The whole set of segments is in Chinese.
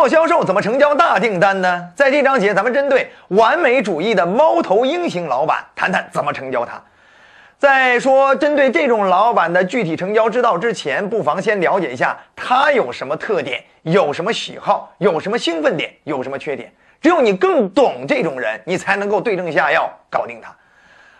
做销售怎么成交大订单呢？在这章节，咱们针对完美主义的猫头鹰型老板谈谈怎么成交他。在说针对这种老板的具体成交之道之前，不妨先了解一下他有什么特点，有什么喜好，有什么兴奋点，有什么缺点。只有你更懂这种人，你才能够对症下药，搞定他。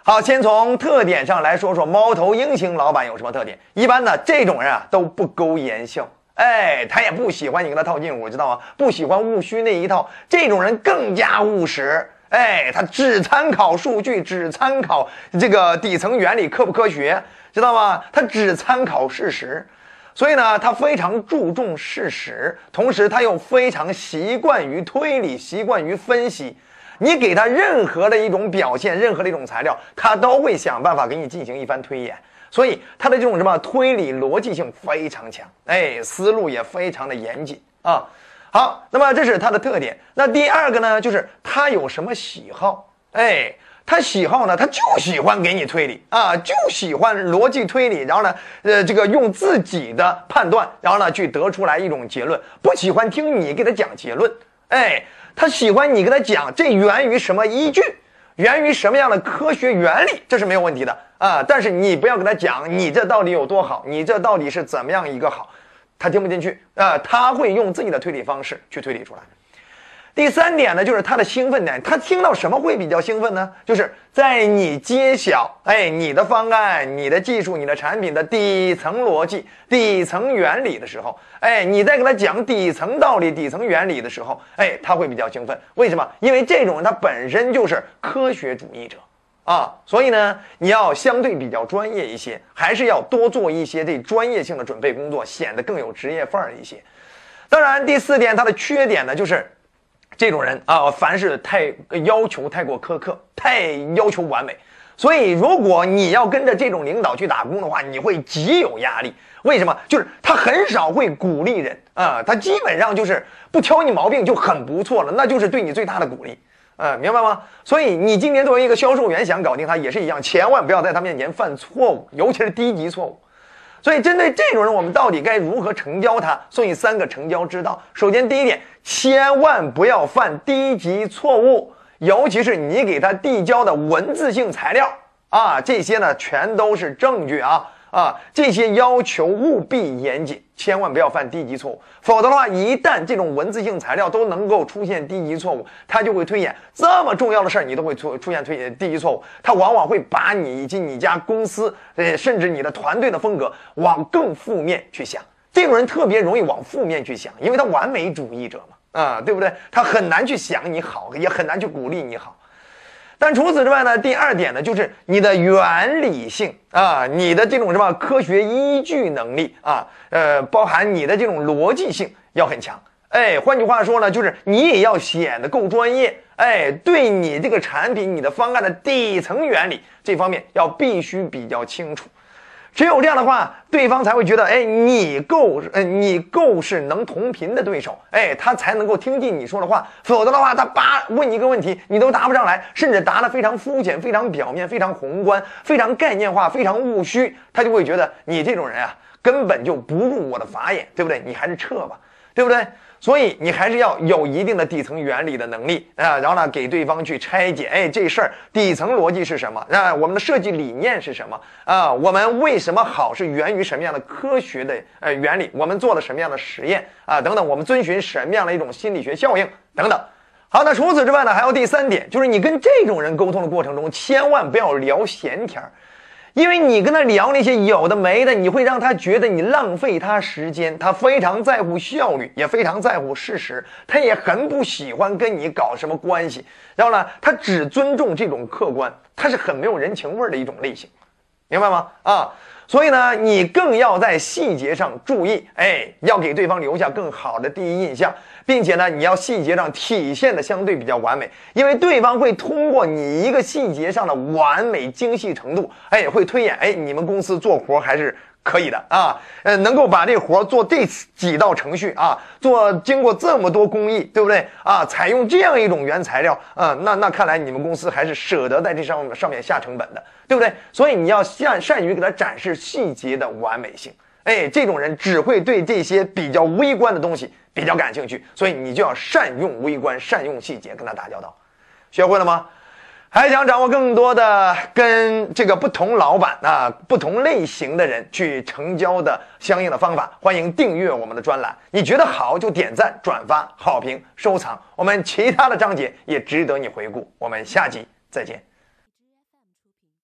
好，先从特点上来说说猫头鹰型老板有什么特点。一般呢，这种人啊都不苟言笑。哎，他也不喜欢你跟他套近乎，知道吗？不喜欢务虚那一套，这种人更加务实。哎，他只参考数据，只参考这个底层原理科不科学，知道吗？他只参考事实，所以呢，他非常注重事实，同时他又非常习惯于推理，习惯于分析。你给他任何的一种表现，任何的一种材料，他都会想办法给你进行一番推演。所以他的这种什么推理逻辑性非常强，哎，思路也非常的严谨啊。好，那么这是他的特点。那第二个呢，就是他有什么喜好？哎，他喜好呢，他就喜欢给你推理啊，就喜欢逻辑推理，然后呢，呃，这个用自己的判断，然后呢去得出来一种结论，不喜欢听你给他讲结论。哎，他喜欢你给他讲这源于什么依据。源于什么样的科学原理，这是没有问题的啊！但是你不要跟他讲你这到底有多好，你这到底是怎么样一个好，他听不进去啊！他会用自己的推理方式去推理出来。第三点呢，就是他的兴奋点，他听到什么会比较兴奋呢？就是在你揭晓，哎，你的方案、你的技术、你的产品的底层逻辑、底层原理的时候，哎，你在跟他讲底层道理、底层原理的时候，哎，他会比较兴奋。为什么？因为这种人他本身就是科学主义者啊，所以呢，你要相对比较专业一些，还是要多做一些这专业性的准备工作，显得更有职业范儿一些。当然，第四点，他的缺点呢，就是。这种人啊，凡是太要求太过苛刻，太要求完美，所以如果你要跟着这种领导去打工的话，你会极有压力。为什么？就是他很少会鼓励人啊，他基本上就是不挑你毛病就很不错了，那就是对你最大的鼓励，啊，明白吗？所以你今天作为一个销售员想搞定他也是一样，千万不要在他面前犯错误，尤其是低级错误。所以，针对这种人，我们到底该如何成交他？送你三个成交之道。首先，第一点，千万不要犯低级错误，尤其是你给他递交的文字性材料啊，这些呢全都是证据啊。啊，这些要求务必严谨，千万不要犯低级错误，否则的话，一旦这种文字性材料都能够出现低级错误，他就会推演这么重要的事儿，你都会出出现推低级错误，他往往会把你以及你家公司，呃，甚至你的团队的风格往更负面去想。这种人特别容易往负面去想，因为他完美主义者嘛，啊，对不对？他很难去想你好，也很难去鼓励你好。但除此之外呢，第二点呢，就是你的原理性啊，你的这种什么科学依据能力啊，呃，包含你的这种逻辑性要很强。哎，换句话说呢，就是你也要显得够专业。哎，对你这个产品、你的方案的底层原理这方面要必须比较清楚。只有这样的话，对方才会觉得，哎，你够，呃，你够是能同频的对手，哎，他才能够听进你说的话。否则的话，他叭问你一个问题，你都答不上来，甚至答得非常肤浅、非常表面、非常宏观、非常概念化、非常务虚，他就会觉得你这种人啊，根本就不入我的法眼，对不对？你还是撤吧，对不对？所以你还是要有一定的底层原理的能力啊，然后呢，给对方去拆解，哎，这事儿底层逻辑是什么？啊，我们的设计理念是什么？啊，我们为什么好是源于什么样的科学的呃原理？我们做了什么样的实验啊？等等，我们遵循什么样的一种心理学效应？等等。好，那除此之外呢，还有第三点，就是你跟这种人沟通的过程中，千万不要聊闲天儿。因为你跟他聊那些有的没的，你会让他觉得你浪费他时间。他非常在乎效率，也非常在乎事实。他也很不喜欢跟你搞什么关系。然后呢，他只尊重这种客观，他是很没有人情味儿的一种类型，明白吗？啊。所以呢，你更要在细节上注意，哎，要给对方留下更好的第一印象，并且呢，你要细节上体现的相对比较完美，因为对方会通过你一个细节上的完美精细程度，哎，会推演，哎，你们公司做活还是。可以的啊，呃，能够把这活做这几道程序啊，做经过这么多工艺，对不对啊？采用这样一种原材料啊，那那看来你们公司还是舍得在这上上面下成本的，对不对？所以你要善善于给他展示细节的完美性。哎，这种人只会对这些比较微观的东西比较感兴趣，所以你就要善用微观，善用细节跟他打交道。学会了吗？还想掌握更多的跟这个不同老板啊、不同类型的人去成交的相应的方法，欢迎订阅我们的专栏。你觉得好就点赞、转发、好评、收藏。我们其他的章节也值得你回顾。我们下集再见。